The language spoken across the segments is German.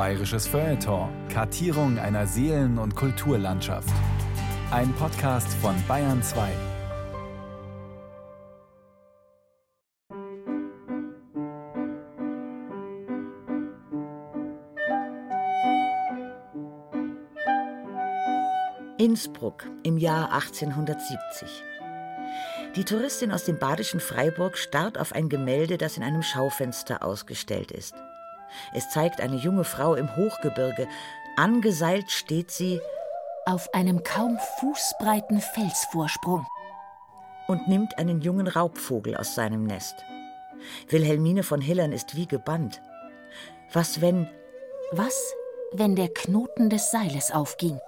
Bayerisches Feuilleton. Kartierung einer Seelen- und Kulturlandschaft. Ein Podcast von Bayern 2. Innsbruck im Jahr 1870. Die Touristin aus dem badischen Freiburg starrt auf ein Gemälde, das in einem Schaufenster ausgestellt ist. Es zeigt eine junge Frau im Hochgebirge. Angeseilt steht sie auf einem kaum fußbreiten Felsvorsprung und nimmt einen jungen Raubvogel aus seinem Nest. Wilhelmine von Hillern ist wie gebannt. Was, wenn. Was, wenn der Knoten des Seiles aufging?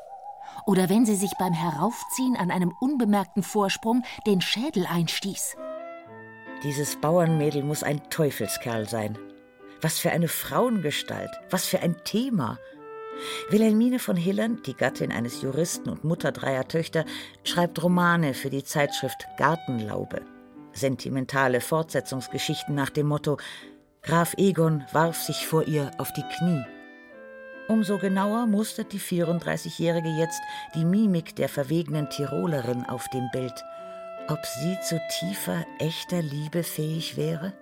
oder wenn sie sich beim Heraufziehen an einem unbemerkten Vorsprung den Schädel einstieß. Dieses Bauernmädel muss ein Teufelskerl sein. Was für eine Frauengestalt, was für ein Thema. Wilhelmine von Hillern, die Gattin eines Juristen und Mutter dreier Töchter, schreibt Romane für die Zeitschrift Gartenlaube. Sentimentale Fortsetzungsgeschichten nach dem Motto Graf Egon warf sich vor ihr auf die Knie. Umso genauer mustert die 34-Jährige jetzt die Mimik der verwegenen Tirolerin auf dem Bild. Ob sie zu tiefer, echter Liebe fähig wäre?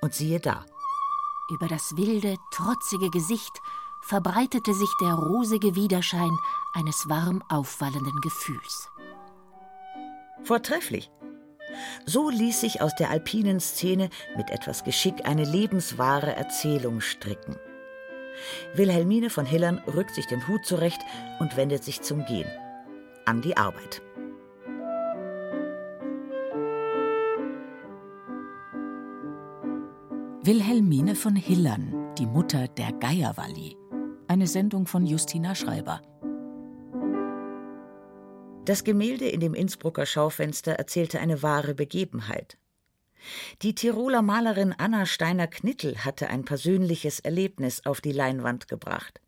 Und siehe da. Über das wilde, trotzige Gesicht verbreitete sich der rosige Widerschein eines warm aufwallenden Gefühls. Vortrefflich. So ließ sich aus der alpinen Szene mit etwas Geschick eine lebenswahre Erzählung stricken. Wilhelmine von Hillern rückt sich den Hut zurecht und wendet sich zum Gehen. An die Arbeit. Wilhelmine von Hillern, die Mutter der Geierwalli. Eine Sendung von Justina Schreiber. Das Gemälde in dem Innsbrucker Schaufenster erzählte eine wahre Begebenheit. Die Tiroler Malerin Anna Steiner-Knittel hatte ein persönliches Erlebnis auf die Leinwand gebracht.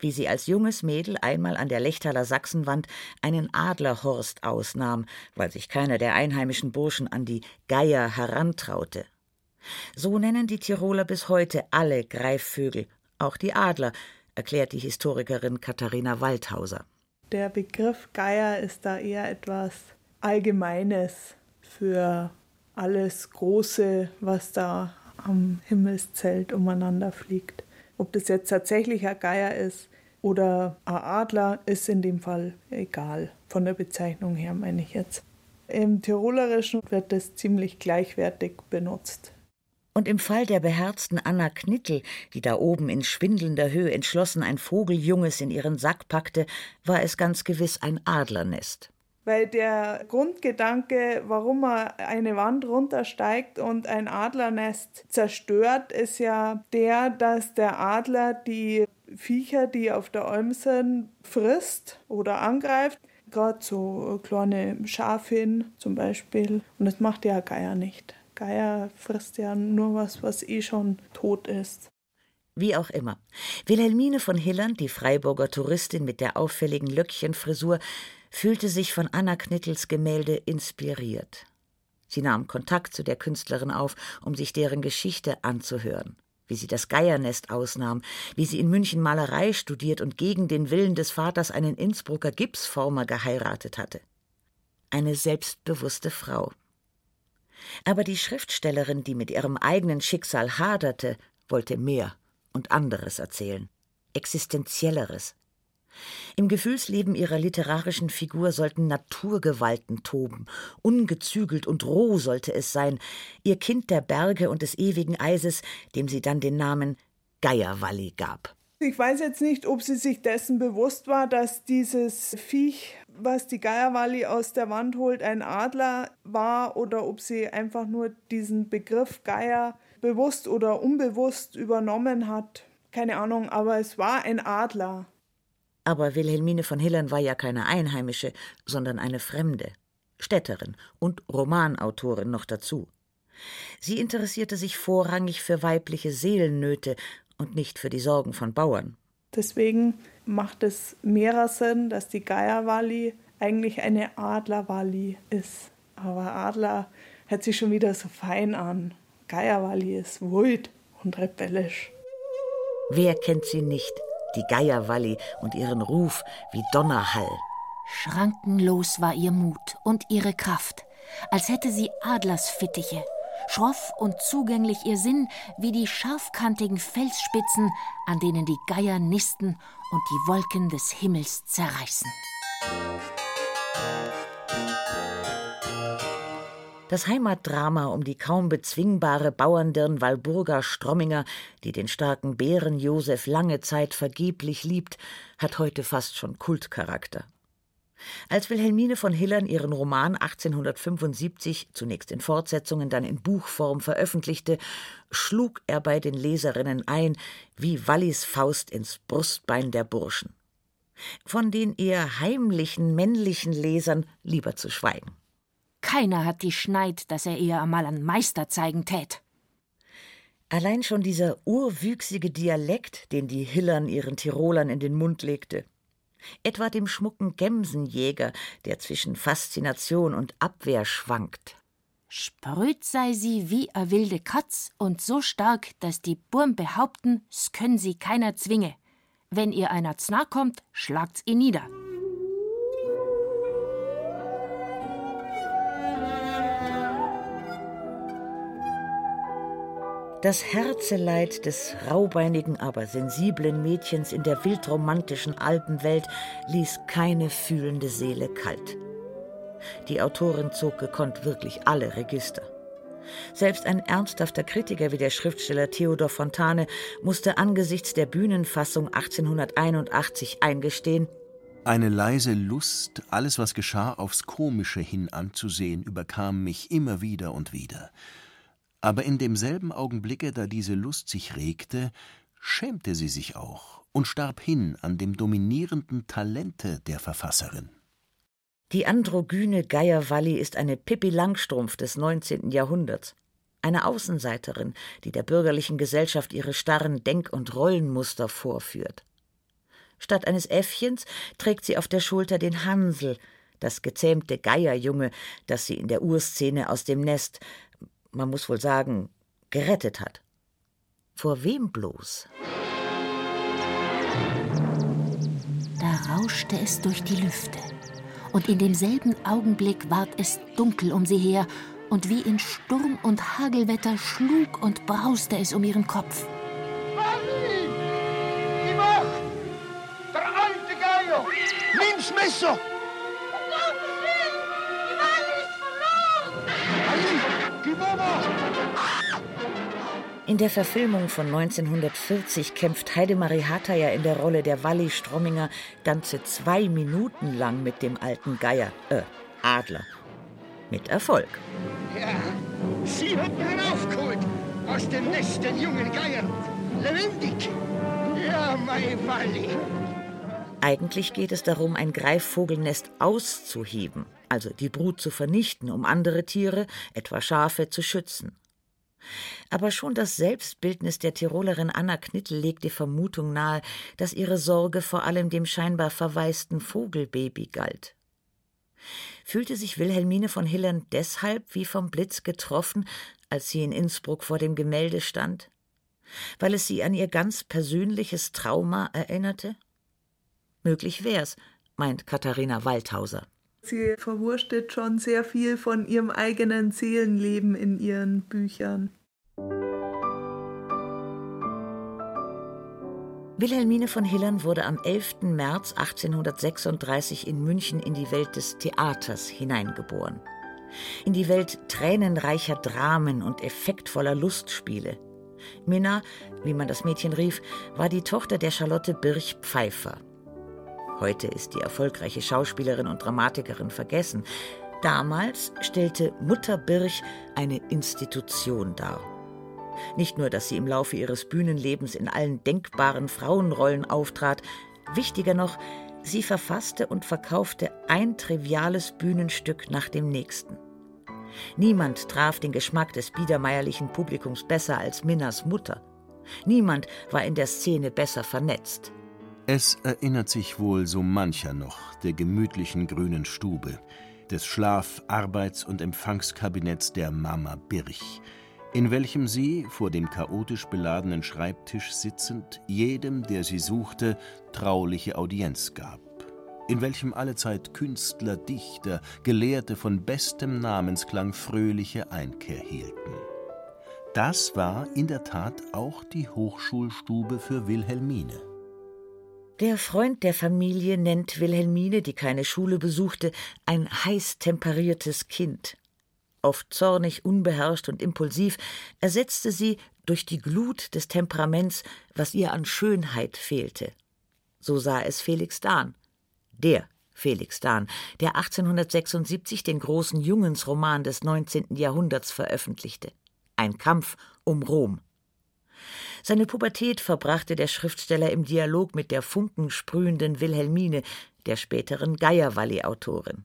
Wie sie als junges Mädel einmal an der Lechtaler Sachsenwand einen Adlerhorst ausnahm, weil sich keiner der einheimischen Burschen an die Geier herantraute. So nennen die Tiroler bis heute alle Greifvögel, auch die Adler, erklärt die Historikerin Katharina Waldhauser. Der Begriff Geier ist da eher etwas Allgemeines für alles Große, was da am Himmelszelt umeinander fliegt. Ob das jetzt tatsächlich ein Geier ist oder ein Adler, ist in dem Fall egal. Von der Bezeichnung her meine ich jetzt. Im Tirolerischen wird das ziemlich gleichwertig benutzt. Und im Fall der beherzten Anna Knittel, die da oben in schwindelnder Höhe entschlossen ein Vogeljunges in ihren Sack packte, war es ganz gewiss ein Adlernest. Weil der Grundgedanke, warum man eine Wand runtersteigt und ein Adlernest zerstört, ist ja der, dass der Adler die Viecher, die auf der Alm sind, frisst oder angreift. Gerade so kleine Schafin zum Beispiel. Und das macht ja Geier nicht. Geier frisst ja nur was, was eh schon tot ist. Wie auch immer. Wilhelmine von Hillern, die Freiburger Touristin mit der auffälligen Löckchenfrisur, fühlte sich von Anna Knittels Gemälde inspiriert. Sie nahm Kontakt zu der Künstlerin auf, um sich deren Geschichte anzuhören, wie sie das Geiernest ausnahm, wie sie in München Malerei studiert und gegen den Willen des Vaters einen Innsbrucker Gipsformer geheiratet hatte. Eine selbstbewusste Frau. Aber die Schriftstellerin, die mit ihrem eigenen Schicksal haderte, wollte mehr und anderes erzählen, existenzielleres. Im Gefühlsleben ihrer literarischen Figur sollten Naturgewalten toben, ungezügelt und roh sollte es sein, ihr Kind der Berge und des ewigen Eises, dem sie dann den Namen Geierwalli gab. Ich weiß jetzt nicht, ob sie sich dessen bewusst war, dass dieses Viech, was die Geierwalli aus der Wand holt, ein Adler war oder ob sie einfach nur diesen Begriff Geier bewusst oder unbewusst übernommen hat. Keine Ahnung, aber es war ein Adler. Aber Wilhelmine von Hillern war ja keine Einheimische, sondern eine Fremde, Städterin und Romanautorin noch dazu. Sie interessierte sich vorrangig für weibliche Seelennöte und nicht für die Sorgen von Bauern. Deswegen macht es mehr Sinn, dass die Geierwalli eigentlich eine Adlerwalli ist. Aber Adler hört sich schon wieder so fein an. Geierwalli ist wild und rebellisch. Wer kennt sie nicht? Die Geierwalli und ihren Ruf wie Donnerhall. Schrankenlos war ihr Mut und ihre Kraft, als hätte sie Adlersfittiche. Schroff und zugänglich ihr Sinn wie die scharfkantigen Felsspitzen, an denen die Geier nisten und die Wolken des Himmels zerreißen. Das Heimatdrama um die kaum bezwingbare Bauerndirn Walburga Stromminger, die den starken Bären Josef lange Zeit vergeblich liebt, hat heute fast schon Kultcharakter. Als Wilhelmine von Hillern ihren Roman 1875 zunächst in Fortsetzungen, dann in Buchform veröffentlichte, schlug er bei den Leserinnen ein wie Wallis Faust ins Brustbein der Burschen. Von den eher heimlichen männlichen Lesern lieber zu schweigen. Keiner hat die Schneid, dass er ihr einmal an Meister zeigen tät. Allein schon dieser urwüchsige Dialekt, den die Hillern ihren Tirolern in den Mund legte, etwa dem schmucken Gemsenjäger, der zwischen Faszination und Abwehr schwankt. Spröd sei sie wie a wilde Katz und so stark, dass die Burm behaupten, s können sie keiner zwinge. Wenn ihr einer znah kommt, schlagt's ihn nieder. Das Herzeleid des raubeinigen, aber sensiblen Mädchens in der wildromantischen Alpenwelt ließ keine fühlende Seele kalt. Die Autorin zog gekonnt wirklich alle Register. Selbst ein ernsthafter Kritiker wie der Schriftsteller Theodor Fontane musste angesichts der Bühnenfassung 1881 eingestehen, eine leise Lust, alles, was geschah, aufs Komische hin anzusehen, überkam mich immer wieder und wieder aber in demselben Augenblicke, da diese Lust sich regte, schämte sie sich auch und starb hin an dem dominierenden Talente der Verfasserin. Die androgyne Geierwalli ist eine Pippi Langstrumpf des 19. Jahrhunderts. Eine Außenseiterin, die der bürgerlichen Gesellschaft ihre starren Denk- und Rollenmuster vorführt. Statt eines Äffchens trägt sie auf der Schulter den Hansel, das gezähmte Geierjunge, das sie in der Urszene aus dem Nest, man muss wohl sagen, gerettet hat. Vor wem bloß? Da rauschte es durch die Lüfte, und in demselben Augenblick ward es dunkel um sie her, und wie in Sturm und Hagelwetter schlug und brauste es um ihren Kopf. Manni! Die Macht! Der alte Geier! Nimm's Messer! In der Verfilmung von 1940 kämpft Heidemarie Hataya in der Rolle der Walli Stromminger ganze zwei Minuten lang mit dem alten Geier, äh, Adler. Mit Erfolg. Ja, sie hat ihn heraufgeholt aus dem Nest den jungen Geiern. Lebendig. Ja, mein Walli. Eigentlich geht es darum, ein Greifvogelnest auszuheben, also die Brut zu vernichten, um andere Tiere, etwa Schafe, zu schützen. Aber schon das Selbstbildnis der Tirolerin Anna Knittel legt die Vermutung nahe, dass ihre Sorge vor allem dem scheinbar verwaisten Vogelbaby galt. Fühlte sich Wilhelmine von Hillern deshalb wie vom Blitz getroffen, als sie in Innsbruck vor dem Gemälde stand? Weil es sie an ihr ganz persönliches Trauma erinnerte? Möglich wär's, meint Katharina Waldhauser. Sie verwurstet schon sehr viel von ihrem eigenen Seelenleben in ihren Büchern. Wilhelmine von Hillern wurde am 11. März 1836 in München in die Welt des Theaters hineingeboren. In die Welt tränenreicher Dramen und effektvoller Lustspiele. Minna, wie man das Mädchen rief, war die Tochter der Charlotte Birch Pfeiffer. Heute ist die erfolgreiche Schauspielerin und Dramatikerin vergessen. Damals stellte Mutter Birch eine Institution dar. Nicht nur, dass sie im Laufe ihres Bühnenlebens in allen denkbaren Frauenrollen auftrat, wichtiger noch, sie verfasste und verkaufte ein triviales Bühnenstück nach dem nächsten. Niemand traf den Geschmack des biedermeierlichen Publikums besser als Minnas Mutter. Niemand war in der Szene besser vernetzt. Es erinnert sich wohl so mancher noch der gemütlichen grünen Stube, des Schlaf-, Arbeits- und Empfangskabinetts der Mama Birch, in welchem sie, vor dem chaotisch beladenen Schreibtisch sitzend, jedem, der sie suchte, trauliche Audienz gab, in welchem allezeit Künstler, Dichter, Gelehrte von bestem Namensklang fröhliche Einkehr hielten. Das war in der Tat auch die Hochschulstube für Wilhelmine. Der Freund der Familie nennt Wilhelmine, die keine Schule besuchte, ein heiß temperiertes Kind. Oft zornig, unbeherrscht und impulsiv, ersetzte sie durch die Glut des Temperaments, was ihr an Schönheit fehlte. So sah es Felix Dahn. Der Felix Dahn, der 1876 den großen Jungensroman des 19. Jahrhunderts veröffentlichte. Ein Kampf um Rom. Seine Pubertät verbrachte der Schriftsteller im Dialog mit der funkensprühenden Wilhelmine, der späteren Geierwalli-Autorin.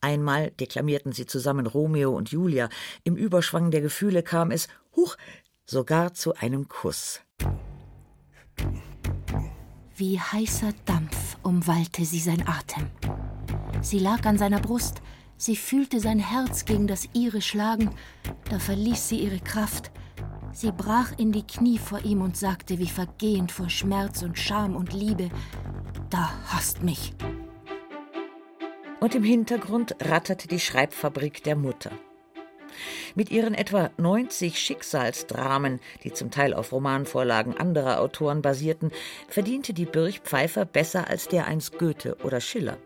Einmal deklamierten sie zusammen Romeo und Julia. Im Überschwang der Gefühle kam es, huch, sogar zu einem Kuss. Wie heißer Dampf umwallte sie sein Atem. Sie lag an seiner Brust, sie fühlte sein Herz gegen das ihre schlagen, da verließ sie ihre Kraft, Sie brach in die Knie vor ihm und sagte wie vergehend vor Schmerz und Scham und Liebe, da hasst mich. Und im Hintergrund ratterte die Schreibfabrik der Mutter. Mit ihren etwa 90 Schicksalsdramen, die zum Teil auf Romanvorlagen anderer Autoren basierten, verdiente die Birch Pfeiffer besser als der einst Goethe oder Schiller.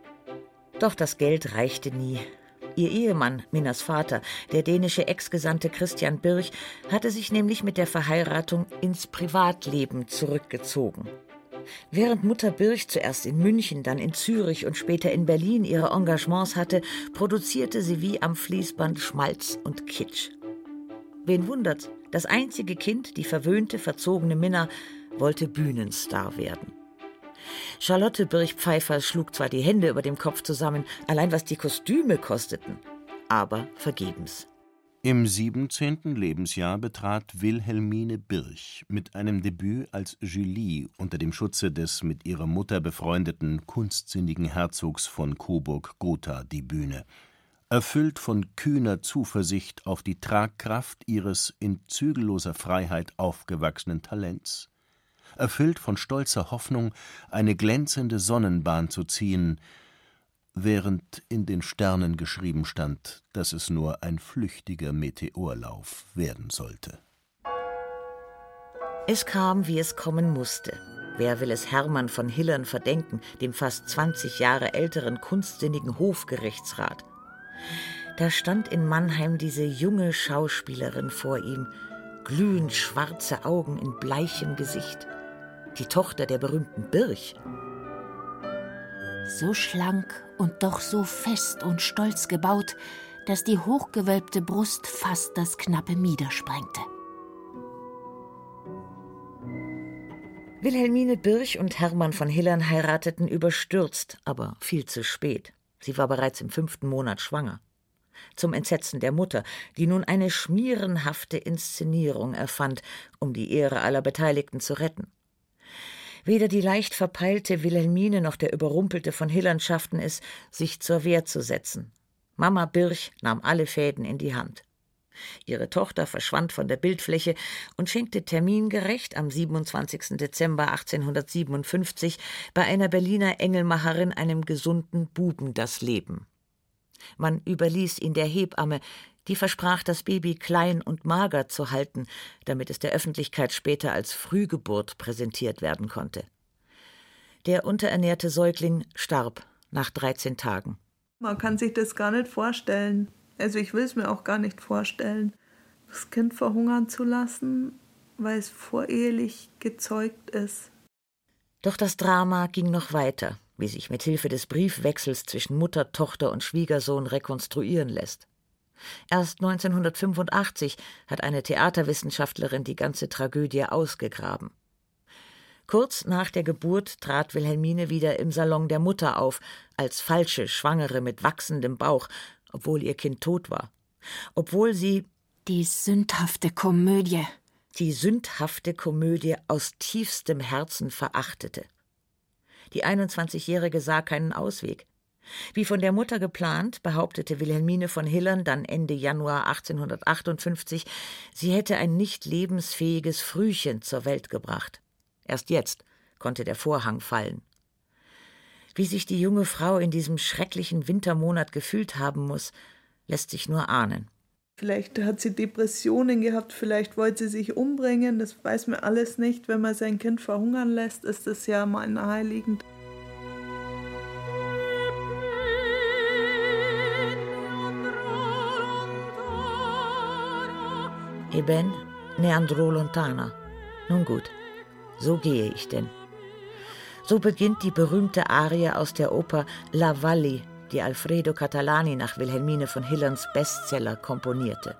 Doch das Geld reichte nie Ihr Ehemann, Minnas Vater, der dänische Ex-Gesandte Christian Birch, hatte sich nämlich mit der Verheiratung ins Privatleben zurückgezogen. Während Mutter Birch zuerst in München, dann in Zürich und später in Berlin ihre Engagements hatte, produzierte sie wie am Fließband Schmalz und Kitsch. Wen wundert's? Das einzige Kind, die verwöhnte, verzogene Minna, wollte Bühnenstar werden. Charlotte Birch-Pfeiffer schlug zwar die Hände über dem Kopf zusammen, allein was die Kostüme kosteten, aber vergebens. Im 17. Lebensjahr betrat Wilhelmine Birch mit einem Debüt als Julie unter dem Schutze des mit ihrer Mutter befreundeten kunstsinnigen Herzogs von Coburg-Gotha die Bühne. Erfüllt von kühner Zuversicht auf die Tragkraft ihres in zügelloser Freiheit aufgewachsenen Talents erfüllt von stolzer Hoffnung, eine glänzende Sonnenbahn zu ziehen, während in den Sternen geschrieben stand, dass es nur ein flüchtiger Meteorlauf werden sollte. Es kam, wie es kommen musste. Wer will es Hermann von Hillern verdenken, dem fast 20 Jahre älteren kunstsinnigen Hofgerichtsrat? Da stand in Mannheim diese junge Schauspielerin vor ihm, glühend schwarze Augen in bleichem Gesicht die Tochter der berühmten Birch. So schlank und doch so fest und stolz gebaut, dass die hochgewölbte Brust fast das knappe Mieder sprengte. Wilhelmine Birch und Hermann von Hillern heirateten überstürzt, aber viel zu spät. Sie war bereits im fünften Monat schwanger. Zum Entsetzen der Mutter, die nun eine schmierenhafte Inszenierung erfand, um die Ehre aller Beteiligten zu retten. Weder die leicht verpeilte Wilhelmine noch der überrumpelte von Hillern schafften es, sich zur Wehr zu setzen. Mama Birch nahm alle Fäden in die Hand. Ihre Tochter verschwand von der Bildfläche und schenkte termingerecht am 27. Dezember 1857 bei einer Berliner Engelmacherin einem gesunden Buben das Leben. Man überließ ihn der Hebamme, die versprach, das Baby klein und mager zu halten, damit es der Öffentlichkeit später als Frühgeburt präsentiert werden konnte. Der unterernährte Säugling starb nach 13 Tagen. Man kann sich das gar nicht vorstellen. Also ich will es mir auch gar nicht vorstellen, das Kind verhungern zu lassen, weil es vorehelich gezeugt ist. Doch das Drama ging noch weiter, wie sich mit Hilfe des Briefwechsels zwischen Mutter, Tochter und Schwiegersohn rekonstruieren lässt. Erst 1985 hat eine Theaterwissenschaftlerin die ganze Tragödie ausgegraben. Kurz nach der Geburt trat Wilhelmine wieder im Salon der Mutter auf, als falsche Schwangere mit wachsendem Bauch, obwohl ihr Kind tot war. Obwohl sie die sündhafte Komödie die sündhafte Komödie aus tiefstem Herzen verachtete. Die 21-Jährige sah keinen Ausweg. Wie von der Mutter geplant, behauptete Wilhelmine von Hillern dann Ende Januar 1858, sie hätte ein nicht lebensfähiges Frühchen zur Welt gebracht. Erst jetzt konnte der Vorhang fallen. Wie sich die junge Frau in diesem schrecklichen Wintermonat gefühlt haben muss, lässt sich nur ahnen. Vielleicht hat sie Depressionen gehabt, vielleicht wollte sie sich umbringen, das weiß man alles nicht. Wenn man sein Kind verhungern lässt, ist das ja mal naheliegend. Eben Neandro Lontana. Nun gut, so gehe ich denn. So beginnt die berühmte Arie aus der Oper La Valli, die Alfredo Catalani nach Wilhelmine von Hillerns Bestseller komponierte.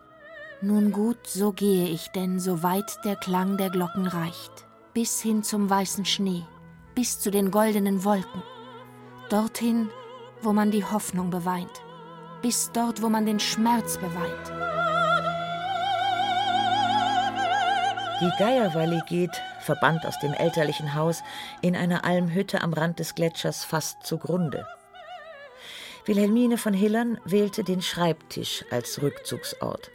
Nun gut, so gehe ich denn, so weit der Klang der Glocken reicht, bis hin zum weißen Schnee, bis zu den goldenen Wolken, dorthin, wo man die Hoffnung beweint, bis dort, wo man den Schmerz beweint. Die Geierwalli geht, verbannt aus dem elterlichen Haus, in einer Almhütte am Rand des Gletschers fast zugrunde. Wilhelmine von Hillern wählte den Schreibtisch als Rückzugsort.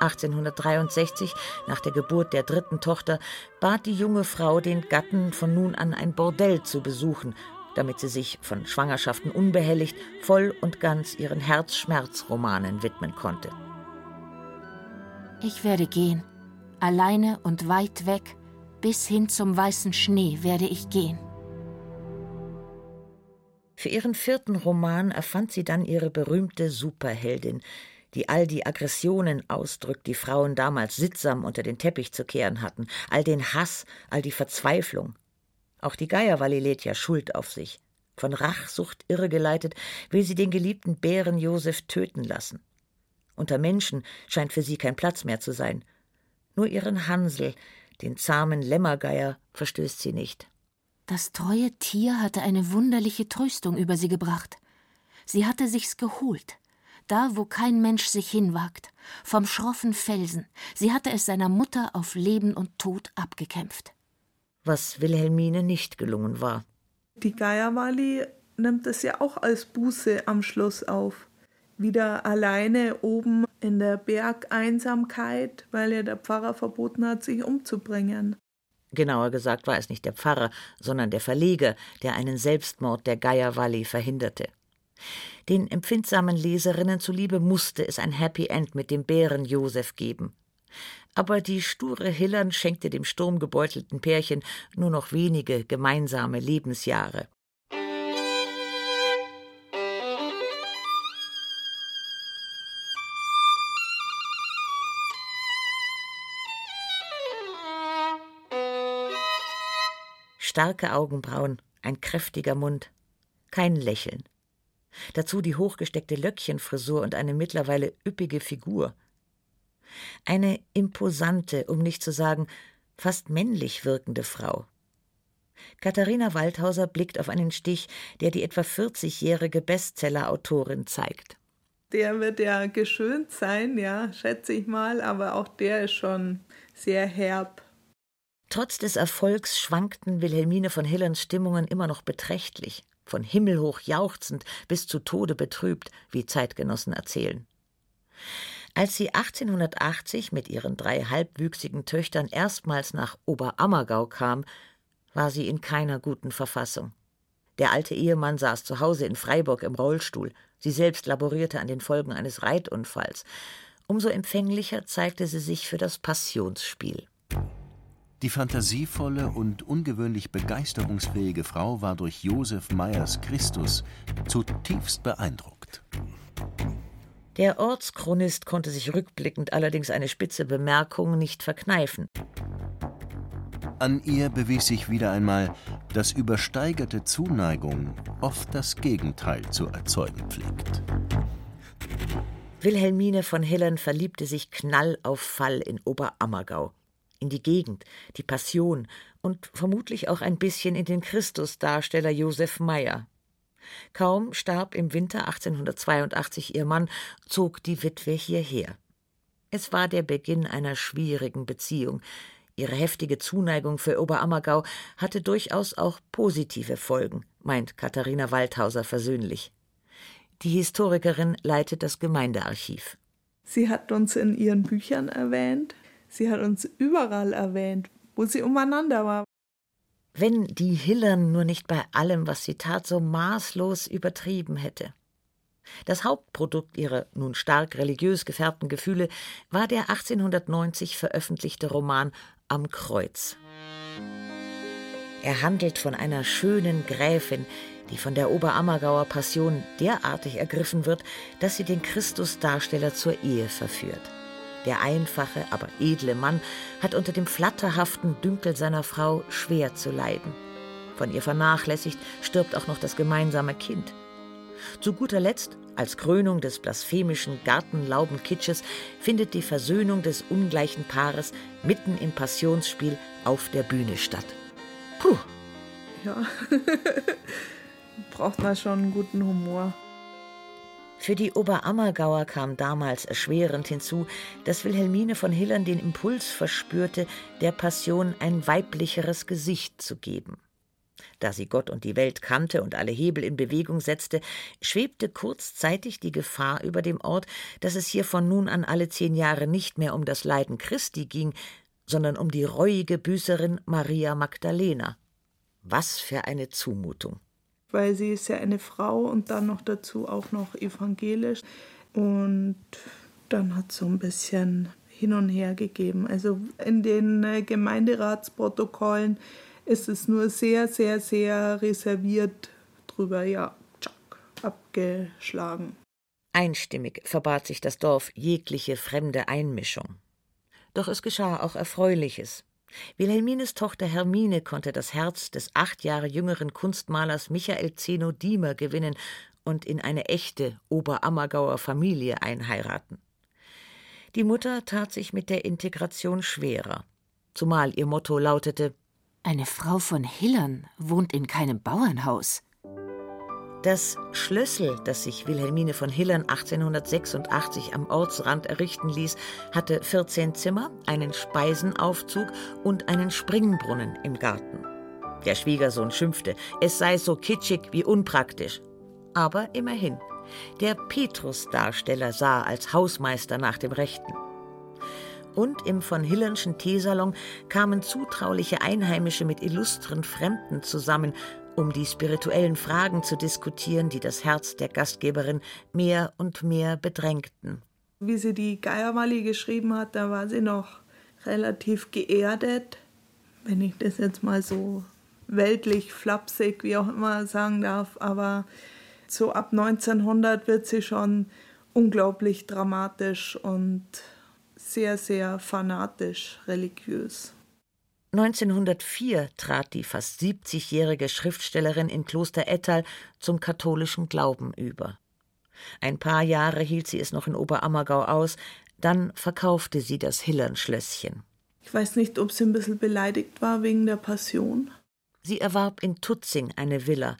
1863, nach der Geburt der dritten Tochter, bat die junge Frau den Gatten, von nun an ein Bordell zu besuchen, damit sie sich von Schwangerschaften unbehelligt voll und ganz ihren Herzschmerzromanen widmen konnte. Ich werde gehen, Alleine und weit weg, bis hin zum weißen Schnee werde ich gehen. Für ihren vierten Roman erfand sie dann ihre berühmte Superheldin, die all die Aggressionen ausdrückt, die Frauen damals sittsam unter den Teppich zu kehren hatten, all den Hass, all die Verzweiflung. Auch die Geierwalli lädt ja Schuld auf sich. Von Rachsucht irregeleitet will sie den geliebten Bären Josef töten lassen. Unter Menschen scheint für sie kein Platz mehr zu sein. Nur ihren Hansel, den zahmen Lämmergeier, verstößt sie nicht. Das treue Tier hatte eine wunderliche Tröstung über sie gebracht. Sie hatte sich's geholt, da wo kein Mensch sich hinwagt, vom schroffen Felsen. Sie hatte es seiner Mutter auf Leben und Tod abgekämpft. Was Wilhelmine nicht gelungen war. Die Geierwalli nimmt es ja auch als Buße am Schluss auf wieder alleine oben in der Bergeinsamkeit, weil ihr der Pfarrer verboten hat, sich umzubringen. Genauer gesagt war es nicht der Pfarrer, sondern der Verleger, der einen Selbstmord der Geierwalli verhinderte. Den empfindsamen Leserinnen zuliebe musste es ein Happy End mit dem Bären Josef geben. Aber die sture Hillern schenkte dem sturmgebeutelten Pärchen nur noch wenige gemeinsame Lebensjahre. Starke Augenbrauen, ein kräftiger Mund, kein Lächeln. Dazu die hochgesteckte Löckchenfrisur und eine mittlerweile üppige Figur. Eine imposante, um nicht zu sagen fast männlich wirkende Frau. Katharina Waldhauser blickt auf einen Stich, der die etwa 40-jährige Bestseller-Autorin zeigt. Der wird ja geschönt sein, ja, schätze ich mal, aber auch der ist schon sehr herb. Trotz des Erfolgs schwankten Wilhelmine von Hillerns Stimmungen immer noch beträchtlich, von himmelhoch jauchzend bis zu Tode betrübt, wie Zeitgenossen erzählen. Als sie 1880 mit ihren drei halbwüchsigen Töchtern erstmals nach Oberammergau kam, war sie in keiner guten Verfassung. Der alte Ehemann saß zu Hause in Freiburg im Rollstuhl, sie selbst laborierte an den Folgen eines Reitunfalls. Umso empfänglicher zeigte sie sich für das Passionsspiel. Die fantasievolle und ungewöhnlich begeisterungsfähige Frau war durch Josef Meyers Christus zutiefst beeindruckt. Der Ortschronist konnte sich rückblickend allerdings eine spitze Bemerkung nicht verkneifen. An ihr bewies sich wieder einmal, dass übersteigerte Zuneigung oft das Gegenteil zu erzeugen pflegt. Wilhelmine von Hillern verliebte sich knall auf Fall in Oberammergau in die Gegend, die Passion und vermutlich auch ein bisschen in den Christusdarsteller Josef Meyer. Kaum starb im Winter 1882 ihr Mann, zog die Witwe hierher. Es war der Beginn einer schwierigen Beziehung. Ihre heftige Zuneigung für Oberammergau hatte durchaus auch positive Folgen. meint Katharina Waldhauser versöhnlich. Die Historikerin leitet das Gemeindearchiv. Sie hat uns in ihren Büchern erwähnt. Sie hat uns überall erwähnt, wo sie umeinander war. Wenn die Hillern nur nicht bei allem, was sie tat, so maßlos übertrieben hätte. Das Hauptprodukt ihrer nun stark religiös gefärbten Gefühle war der 1890 veröffentlichte Roman Am Kreuz. Er handelt von einer schönen Gräfin, die von der Oberammergauer Passion derartig ergriffen wird, dass sie den Christusdarsteller zur Ehe verführt. Der einfache, aber edle Mann hat unter dem flatterhaften Dünkel seiner Frau schwer zu leiden. Von ihr vernachlässigt stirbt auch noch das gemeinsame Kind. Zu guter Letzt, als Krönung des blasphemischen Gartenlaubenkitsches, findet die Versöhnung des ungleichen Paares mitten im Passionsspiel auf der Bühne statt. Puh. Ja. braucht man schon einen guten Humor. Für die Oberammergauer kam damals erschwerend hinzu, dass Wilhelmine von Hillern den Impuls verspürte, der Passion ein weiblicheres Gesicht zu geben. Da sie Gott und die Welt kannte und alle Hebel in Bewegung setzte, schwebte kurzzeitig die Gefahr über dem Ort, dass es hier von nun an alle zehn Jahre nicht mehr um das Leiden Christi ging, sondern um die reuige Büßerin Maria Magdalena. Was für eine Zumutung weil sie ist ja eine Frau und dann noch dazu auch noch evangelisch. Und dann hat es so ein bisschen hin und her gegeben. Also in den äh, Gemeinderatsprotokollen ist es nur sehr, sehr, sehr reserviert drüber, ja, tschack, abgeschlagen. Einstimmig verbat sich das Dorf jegliche fremde Einmischung. Doch es geschah auch Erfreuliches. Wilhelmines Tochter Hermine konnte das Herz des acht Jahre jüngeren Kunstmalers Michael Zeno Diemer gewinnen und in eine echte Oberammergauer Familie einheiraten. Die Mutter tat sich mit der Integration schwerer, zumal ihr Motto lautete Eine Frau von Hillern wohnt in keinem Bauernhaus. Das Schlössel, das sich Wilhelmine von Hillern 1886 am Ortsrand errichten ließ, hatte 14 Zimmer, einen Speisenaufzug und einen Springbrunnen im Garten. Der Schwiegersohn schimpfte, es sei so kitschig wie unpraktisch. Aber immerhin, der Petrus-Darsteller sah als Hausmeister nach dem Rechten. Und im von Hillernschen Teesalon kamen zutrauliche Einheimische mit illustren Fremden zusammen um die spirituellen Fragen zu diskutieren, die das Herz der Gastgeberin mehr und mehr bedrängten. Wie sie die Geierwalli geschrieben hat, da war sie noch relativ geerdet, wenn ich das jetzt mal so weltlich, flapsig, wie auch immer sagen darf, aber so ab 1900 wird sie schon unglaublich dramatisch und sehr, sehr fanatisch religiös. 1904 trat die fast 70-jährige Schriftstellerin in Kloster Ettal zum katholischen Glauben über. Ein paar Jahre hielt sie es noch in Oberammergau aus, dann verkaufte sie das Hillernschlösschen. Ich weiß nicht, ob sie ein bisschen beleidigt war wegen der Passion. Sie erwarb in Tutzing eine Villa,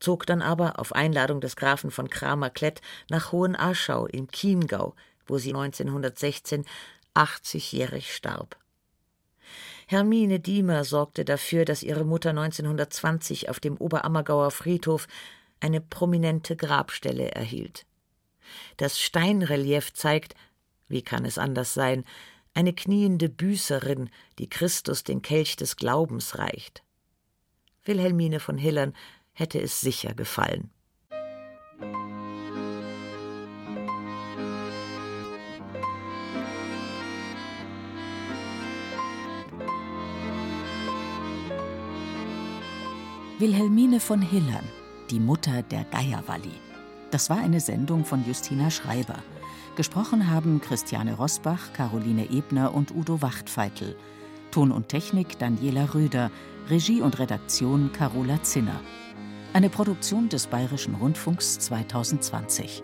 zog dann aber auf Einladung des Grafen von Kramer-Klett nach Hohenaschau im Chiemgau, wo sie 1916 80-jährig starb. Hermine Diemer sorgte dafür, dass ihre Mutter 1920 auf dem Oberammergauer Friedhof eine prominente Grabstelle erhielt. Das Steinrelief zeigt, wie kann es anders sein, eine kniende Büßerin, die Christus den Kelch des Glaubens reicht. Wilhelmine von Hillern hätte es sicher gefallen. Wilhelmine von Hillern, die Mutter der Geierwalli. Das war eine Sendung von Justina Schreiber. Gesprochen haben Christiane Rosbach, Caroline Ebner und Udo Wachtfeitel. Ton und Technik Daniela Röder, Regie und Redaktion Carola Zinner. Eine Produktion des Bayerischen Rundfunks 2020.